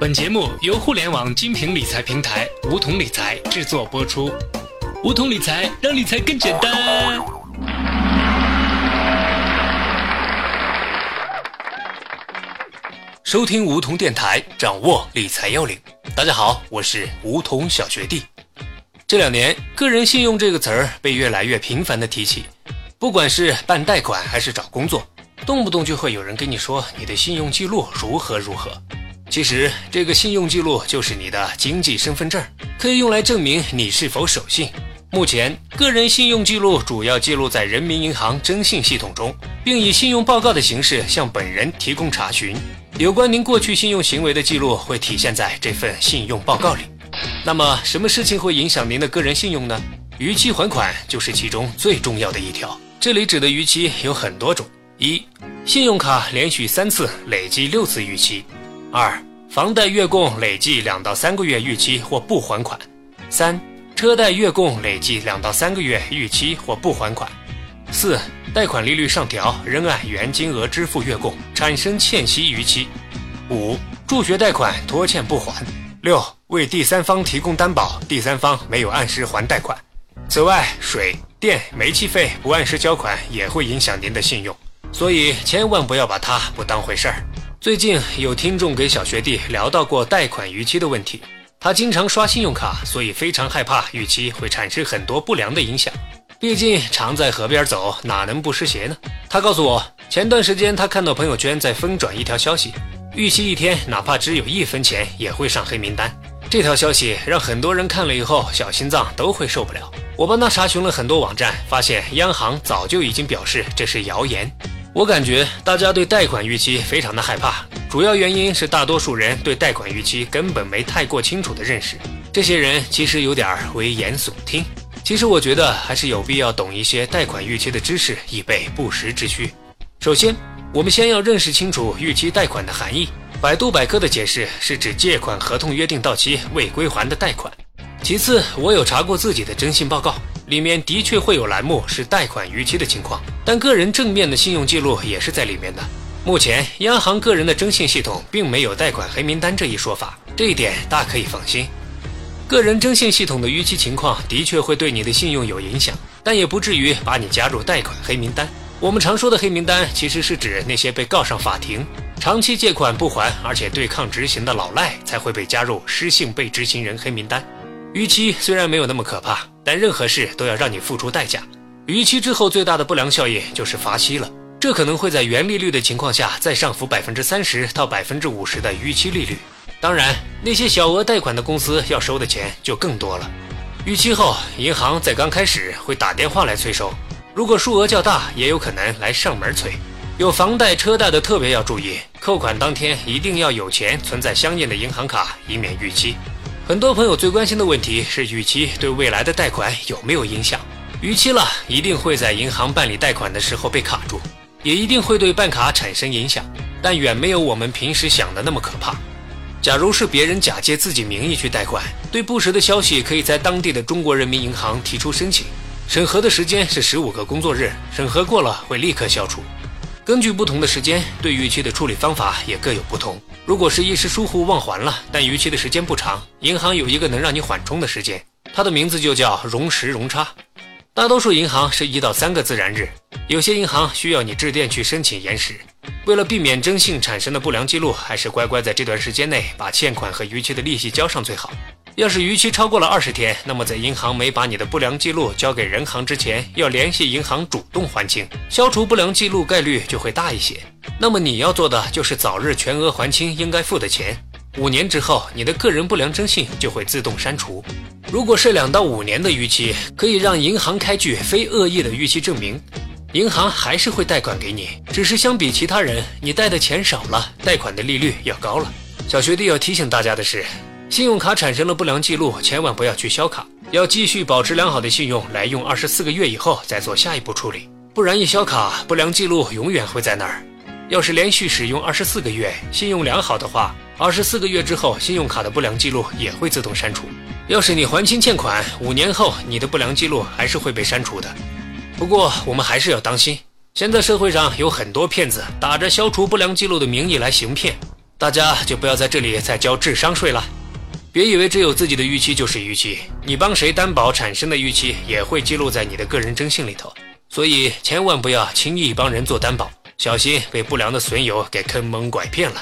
本节目由互联网精品理财平台梧桐理财制作播出。梧桐理财让理财更简单。收听梧桐电台，掌握理财要领。大家好，我是梧桐小学弟。这两年，“个人信用”这个词儿被越来越频繁的提起，不管是办贷款还是找工作。动不动就会有人跟你说你的信用记录如何如何，其实这个信用记录就是你的经济身份证，可以用来证明你是否守信。目前，个人信用记录主要记录在人民银行征信系统中，并以信用报告的形式向本人提供查询。有关您过去信用行为的记录会体现在这份信用报告里。那么，什么事情会影响您的个人信用呢？逾期还款就是其中最重要的一条。这里指的逾期有很多种。一、信用卡连续三次累计六次逾期；二、房贷月供累计两到三个月逾期或不还款；三、车贷月供累计两到三个月逾期或不还款；四、贷款利率上调仍按原金额支付月供，产生欠息逾期；五、助学贷款拖欠不还；六、为第三方提供担保，第三方没有按时还贷款。此外，水电煤气费不按时交款也会影响您的信用。所以千万不要把它不当回事儿。最近有听众给小学弟聊到过贷款逾期的问题，他经常刷信用卡，所以非常害怕逾期会产生很多不良的影响。毕竟常在河边走，哪能不湿鞋呢？他告诉我，前段时间他看到朋友圈在疯转一条消息，逾期一天哪怕只有一分钱也会上黑名单。这条消息让很多人看了以后小心脏都会受不了。我帮他查询了很多网站，发现央行早就已经表示这是谣言。我感觉大家对贷款逾期非常的害怕，主要原因是大多数人对贷款逾期根本没太过清楚的认识。这些人其实有点危言耸听。其实我觉得还是有必要懂一些贷款逾期的知识，以备不时之需。首先，我们先要认识清楚逾期贷款的含义。百度百科的解释是指借款合同约定到期未归还的贷款。其次，我有查过自己的征信报告。里面的确会有栏目是贷款逾期的情况，但个人正面的信用记录也是在里面的。目前央行个人的征信系统并没有贷款黑名单这一说法，这一点大可以放心。个人征信系统的逾期情况的确会对你的信用有影响，但也不至于把你加入贷款黑名单。我们常说的黑名单，其实是指那些被告上法庭、长期借款不还而且对抗执行的老赖才会被加入失信被执行人黑名单。逾期虽然没有那么可怕。但任何事都要让你付出代价。逾期之后最大的不良效应就是罚息了，这可能会在原利率的情况下再上浮百分之三十到百分之五十的逾期利率。当然，那些小额贷款的公司要收的钱就更多了。逾期后，银行在刚开始会打电话来催收，如果数额较大，也有可能来上门催。有房贷、车贷的特别要注意，扣款当天一定要有钱存在相应的银行卡，以免逾期。很多朋友最关心的问题是逾期对未来的贷款有没有影响？逾期了，一定会在银行办理贷款的时候被卡住，也一定会对办卡产生影响，但远没有我们平时想的那么可怕。假如是别人假借自己名义去贷款，对不实的消息可以在当地的中国人民银行提出申请，审核的时间是十五个工作日，审核过了会立刻消除。根据不同的时间，对逾期的处理方法也各有不同。如果是一时疏忽忘还了，但逾期的时间不长，银行有一个能让你缓冲的时间，它的名字就叫容时容差。大多数银行是一到三个自然日，有些银行需要你致电去申请延时。为了避免征信产生的不良记录，还是乖乖在这段时间内把欠款和逾期的利息交上最好。要是逾期超过了二十天，那么在银行没把你的不良记录交给人行之前，要联系银行主动还清，消除不良记录概率就会大一些。那么你要做的就是早日全额还清应该付的钱。五年之后，你的个人不良征信就会自动删除。如果是两到五年的逾期，可以让银行开具非恶意的逾期证明，银行还是会贷款给你，只是相比其他人，你贷的钱少了，贷款的利率要高了。小学弟要提醒大家的是。信用卡产生了不良记录，千万不要去销卡，要继续保持良好的信用来用二十四个月以后再做下一步处理，不然一销卡，不良记录永远会在那儿。要是连续使用二十四个月，信用良好的话，二十四个月之后，信用卡的不良记录也会自动删除。要是你还清欠款，五年后你的不良记录还是会被删除的。不过我们还是要当心，现在社会上有很多骗子打着消除不良记录的名义来行骗。大家就不要在这里再交智商税了。别以为只有自己的预期就是预期，你帮谁担保产生的预期也会记录在你的个人征信里头。所以千万不要轻易帮人做担保，小心被不良的损友给坑蒙拐骗了。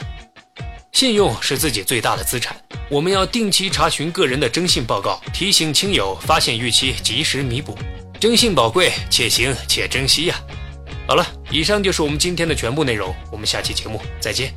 信用是自己最大的资产，我们要定期查询个人的征信报告，提醒亲友发现逾期及时弥补。征信宝贵，且行且珍惜呀！好了，以上就是我们今天的全部内容，我们下期节目再见。